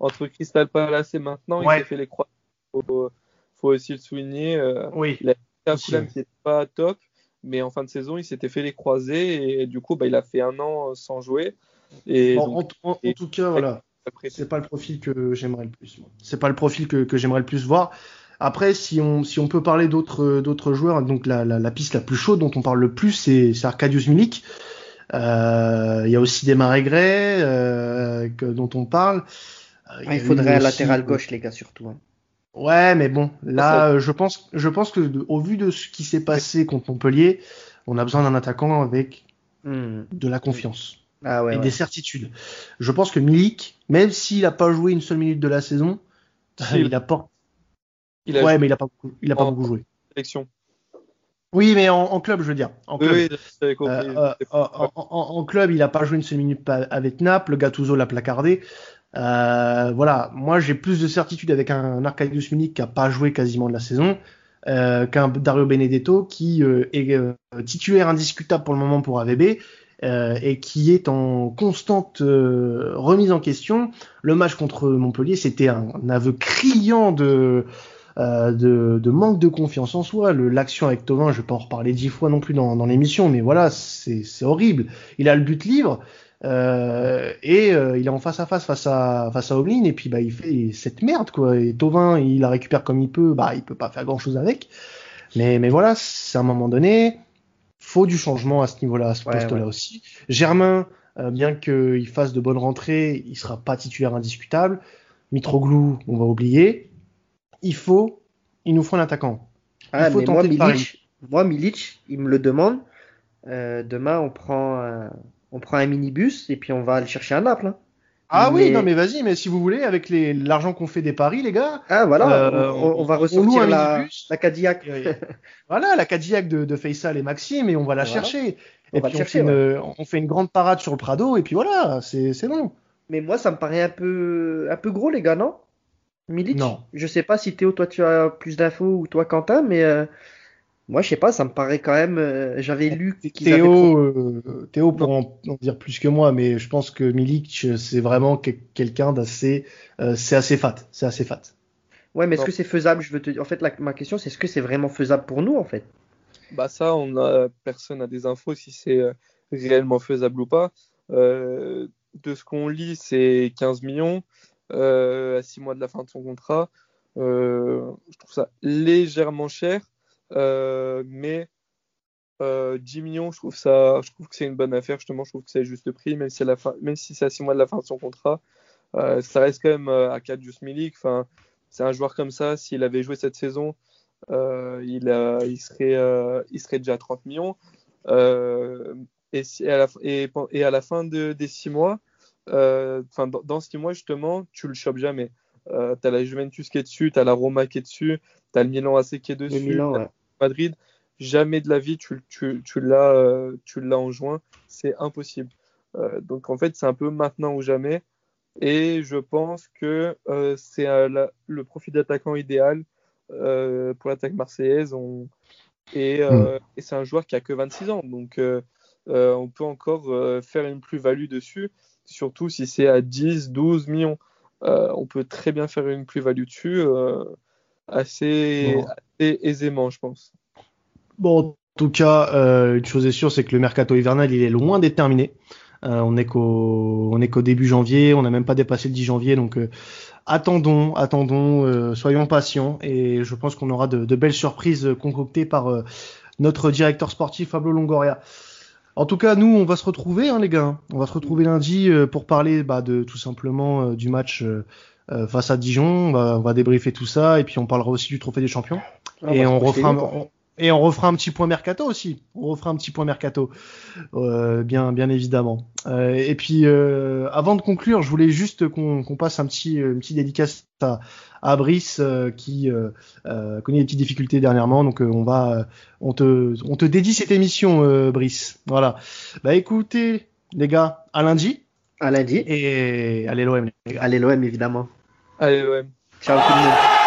Entre Crystal Palace et maintenant, il s'est fait les croix. Faut, faut aussi le souligner. oui. Il a un qui n'était pas top mais en fin de saison, il s'était fait les croisés et, du coup, bah, il a fait un an sans jouer. Et en, tout cas, voilà. C'est pas le profil que j'aimerais le plus. C'est pas le profil que, que j'aimerais le plus voir. Après, si on, si on peut parler d'autres, d'autres joueurs, donc la, la, la, piste la plus chaude dont on parle le plus, c'est, c'est Arcadius Milik. Euh, il y a aussi des Gray euh, dont on parle. Euh, il, faudrait un latéral gauche, les gars, surtout. Hein. Ouais, mais bon, là, je pense, je pense que au vu de ce qui s'est passé contre Montpellier, on a besoin d'un attaquant avec hmm. de la confiance. Ah et des certitudes. Je pense que Milik, même s'il n'a pas joué une seule minute de la saison, il apporte. Il a ouais, mais il n'a pas beaucoup, il a pas beaucoup joué. Oui, mais en, club, je veux dire. En club, oui, euh, euh, en, club il n'a pas joué une seule minute avec Naples. Le Gattuso l'a placardé. Euh, voilà, moi j'ai plus de certitude avec un Arcadius Milik qui n'a pas joué quasiment de la saison qu'un Dario Benedetto qui est titulaire indiscutable pour le moment pour AVB euh, et qui est en constante euh, remise en question. Le match contre Montpellier, c'était un, aveu criant de, euh, de, de, manque de confiance en soi. L'action avec Tovin, je vais pas en reparler dix fois non plus dans, dans l'émission, mais voilà, c'est horrible. Il a le but libre. Euh, et euh, il est en face à face face à face à Oblin et puis bah il fait cette merde quoi et Tovin il la récupère comme il peut bah il peut pas faire grand chose avec mais mais voilà c'est un moment donné faut du changement à ce niveau-là, à ce poste-là aussi. Germain, euh, bien qu'il fasse de bonnes rentrées, il sera pas titulaire indiscutable. Mitroglou, on va oublier. Il faut, il nous faut un attaquant. Ah, il faut tenter moi, Milic, moi, Milic, il me le demande. Euh, demain, on prend, un, on prend un minibus et puis on va aller chercher un Naples. Hein. Ah oui, non mais vas-y, mais si vous voulez, avec l'argent qu'on fait des paris, les gars. Ah voilà, euh, on, va ressortir la, la Cadillac. voilà, la Cadillac de, de Faisal et Maxime, et on va la chercher. et puis on, fait une, on fait une grande parade sur le Prado, et puis voilà, c'est bon. Mais moi, ça me paraît un peu, un peu gros, les gars, non? Milic Non. Je sais pas si Théo, toi, tu as plus d'infos, ou toi, Quentin, mais euh, Moi, je sais pas, ça me paraît quand même. euh, J'avais lu qu'ils Théo, avaient euh, Théo pour en, en dire plus que moi, mais je pense que Milik, c'est vraiment que- quelqu'un d'assez, euh, c'est assez fat, c'est assez fat. Ouais, mais est-ce que c'est faisable? Je veux te dire, en fait, la- ma question, c'est est-ce que c'est vraiment faisable pour nous, en fait? Bah ça, on a personne a des infos si c'est euh, réellement faisable ou pas. Euh, de ce qu'on lit, c'est 15 millions euh, à 6 mois de la fin de son contrat. Euh, je trouve ça légèrement cher, euh, mais euh, 10 millions, je trouve ça, je trouve que c'est une bonne affaire. Justement, je trouve que c'est le juste prix, même si, à la fin, même si c'est à 6 mois de la fin de son contrat. Euh, ça reste quand même euh, à 4 Just Milik. Enfin, c'est un joueur comme ça, s'il avait joué cette saison, euh, il, a- il, serait, euh, il serait déjà à 30 millions. Euh, et, si- et à la, et, pen- et à la fin de, des 6 mois, euh, enfin, dans, dans 6 mois, justement, tu le chopes jamais. Euh, tu as la Juventus qui est dessus, tu as la Roma qui est dessus, tu as le Milan AC qui est Le dessus, Milan, t'as ouais. Madrid. Jamais de la vie, tu, tu, tu l'as euh, tu l'as en juin. C'est impossible. Euh, donc, en fait, c'est un peu maintenant ou jamais. Et je pense que euh, c'est le profil d'attaquant idéal euh, pour l'attaque marseillaise. On... Et, et c'est un joueur qui a que 26 ans. Donc, on peut encore faire une plus-value dessus, surtout si c'est à 10, 12 millions. On peut très bien faire une plus-value dessus assez, Bon. Assez aisément, je pense. Bon, en tout cas, euh, une chose est sûre, c'est que le mercato hivernal, il est loin d'être terminé. Euh, on est qu'au, début janvier, on n'a même pas dépassé le 10 janvier, donc euh, attendons, attendons, soyons patients, et je pense qu'on aura de, belles surprises concoctées par notre directeur sportif Pablo Longoria. En tout cas, nous, on va se retrouver, hein, les gars. On va se retrouver lundi pour parler bah, de tout simplement du match face à Dijon. On va débriefer tout ça, et puis on parlera aussi du trophée des champions Ah, et on refera on- et on refera un petit point mercato aussi. On refera un petit point mercato, euh, bien bien évidemment. Euh, et puis euh, avant de conclure, je voulais juste qu'on qu'on passe un petit une petite dédicace à, à Brice euh, qui euh, euh, connaît des petites difficultés dernièrement. Donc euh, on va euh, on te on te dédie cette émission, euh, Brice. Voilà. Bah écoutez les gars, à lundi À lundi. et allez l'OM les gars. Allez, l'OM, évidemment. Allez, ouais. Ciao tout le monde.